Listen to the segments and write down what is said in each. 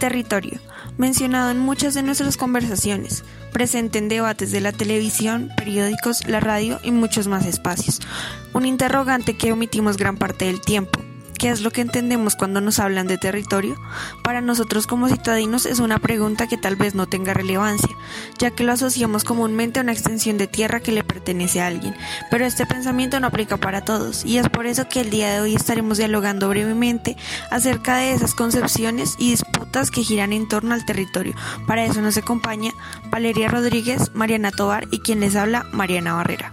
Territorio, mencionado en muchas de nuestras conversaciones, presente en debates de la televisión, periódicos, la radio y muchos más espacios. Un interrogante que omitimos gran parte del tiempo, ¿Qué es lo que entendemos cuando nos hablan de territorio? Para nosotros como citadinos es una pregunta que tal vez no tenga relevancia, ya que lo asociamos comúnmente a una extensión de tierra que le pertenece a alguien, pero este pensamiento no aplica para todos, y es por eso que el día de hoy estaremos dialogando brevemente acerca de esas concepciones y disputas que giran en torno al territorio. Para eso nos acompaña Valeria Rodríguez, Mariana Tobar y quien les habla, Mariana Barrera.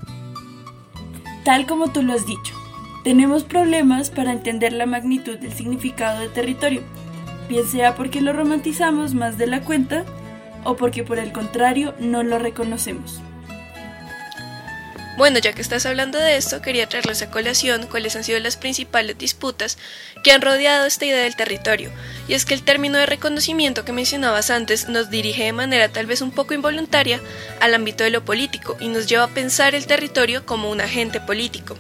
Tal como tú lo has dicho, tenemos problemas para entender la magnitud del significado de territorio, bien sea porque lo romantizamos más de la cuenta o porque por el contrario no lo reconocemos. Bueno, ya que estás hablando de esto, quería traerles a colación cuáles han sido las principales disputas que han rodeado esta idea del territorio. Y es que el término de reconocimiento que mencionabas antes nos dirige de manera tal vez un poco involuntaria al ámbito de lo político y nos lleva a pensar el territorio como un agente político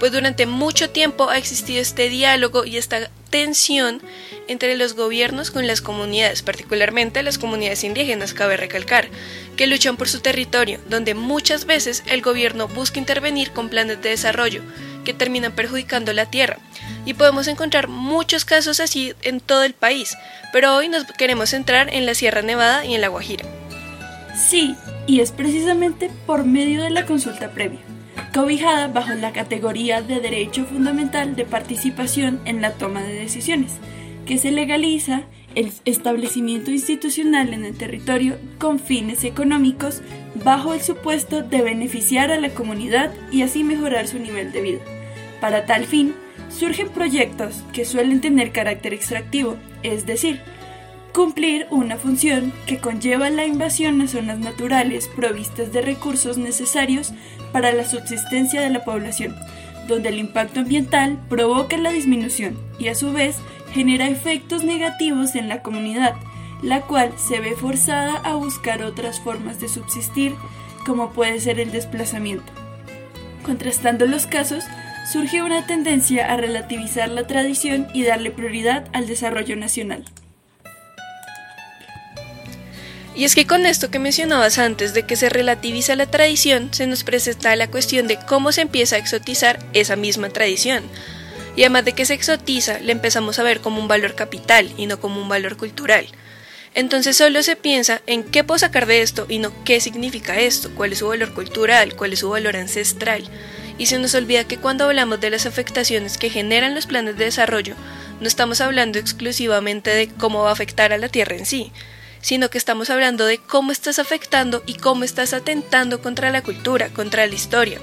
pues durante mucho tiempo ha existido este diálogo y esta tensión entre los gobiernos con las comunidades, particularmente las comunidades indígenas, cabe recalcar, que luchan por su territorio, donde muchas veces el gobierno busca intervenir con planes de desarrollo que terminan perjudicando la tierra. Y podemos encontrar muchos casos así en todo el país, pero hoy nos queremos centrar en la Sierra Nevada y en la Guajira. Sí, y es precisamente por medio de la consulta previa cobijada bajo la categoría de derecho fundamental de participación en la toma de decisiones, que se legaliza el establecimiento institucional en el territorio con fines económicos bajo el supuesto de beneficiar a la comunidad y así mejorar su nivel de vida. Para tal fin, surgen proyectos que suelen tener carácter extractivo, es decir, cumplir una función que conlleva la invasión a zonas naturales provistas de recursos necesarios para la subsistencia de la población, donde el impacto ambiental provoca la disminución y a su vez genera efectos negativos en la comunidad, la cual se ve forzada a buscar otras formas de subsistir, como puede ser el desplazamiento. Contrastando los casos, surge una tendencia a relativizar la tradición y darle prioridad al desarrollo nacional. Y es que con esto que mencionabas antes de que se relativiza la tradición, se nos presenta la cuestión de cómo se empieza a exotizar esa misma tradición. Y además de que se exotiza, le empezamos a ver como un valor capital y no como un valor cultural. Entonces solo se piensa en qué puedo sacar de esto y no qué significa esto, cuál es su valor cultural, cuál es su valor ancestral. Y se nos olvida que cuando hablamos de las afectaciones que generan los planes de desarrollo, no estamos hablando exclusivamente de cómo va a afectar a la Tierra en sí, sino que estamos hablando de cómo estás afectando y cómo estás atentando contra la cultura, contra la historia.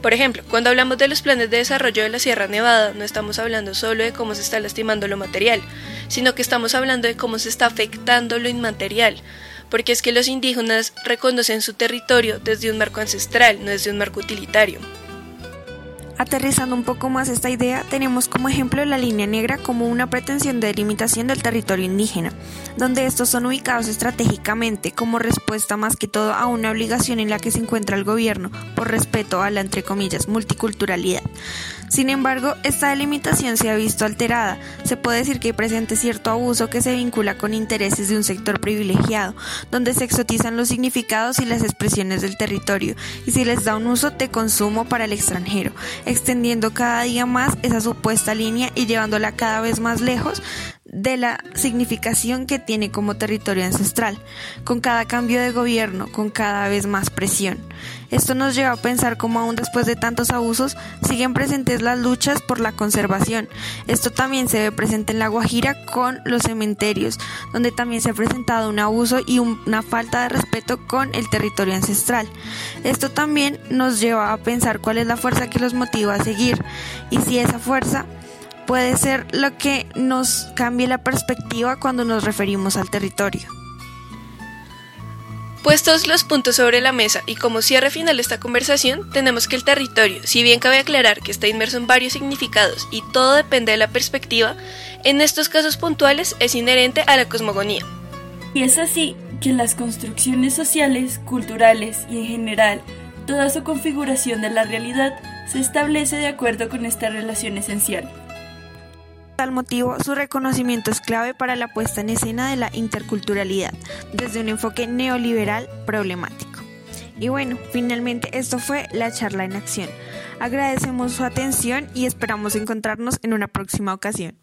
Por ejemplo, cuando hablamos de los planes de desarrollo de la Sierra Nevada, no estamos hablando solo de cómo se está lastimando lo material, sino que estamos hablando de cómo se está afectando lo inmaterial, porque es que los indígenas reconocen su territorio desde un marco ancestral, no desde un marco utilitario. Aterrizando un poco más esta idea, tenemos como ejemplo la línea negra como una pretensión de delimitación del territorio indígena, donde estos son ubicados estratégicamente como respuesta más que todo a una obligación en la que se encuentra el gobierno por respeto a la entre comillas multiculturalidad. Sin embargo, esta delimitación se ha visto alterada. Se puede decir que hay presente cierto abuso que se vincula con intereses de un sector privilegiado, donde se exotizan los significados y las expresiones del territorio y se les da un uso de consumo para el extranjero, extendiendo cada día más esa supuesta línea y llevándola cada vez más lejos de la significación que tiene como territorio ancestral, con cada cambio de gobierno, con cada vez más presión. Esto nos lleva a pensar cómo aún después de tantos abusos siguen presentes las luchas por la conservación. Esto también se ve presente en La Guajira con los cementerios, donde también se ha presentado un abuso y una falta de respeto con el territorio ancestral. Esto también nos lleva a pensar cuál es la fuerza que los motiva a seguir y si esa fuerza puede ser lo que nos cambie la perspectiva cuando nos referimos al territorio. Puestos los puntos sobre la mesa y como cierre final de esta conversación, tenemos que el territorio, si bien cabe aclarar que está inmerso en varios significados y todo depende de la perspectiva, en estos casos puntuales es inherente a la cosmogonía. Y es así que las construcciones sociales, culturales y en general toda su configuración de la realidad se establece de acuerdo con esta relación esencial. Tal motivo, su reconocimiento es clave para la puesta en escena de la interculturalidad, desde un enfoque neoliberal problemático. Y bueno, finalmente esto fue la charla en acción. Agradecemos su atención y esperamos encontrarnos en una próxima ocasión.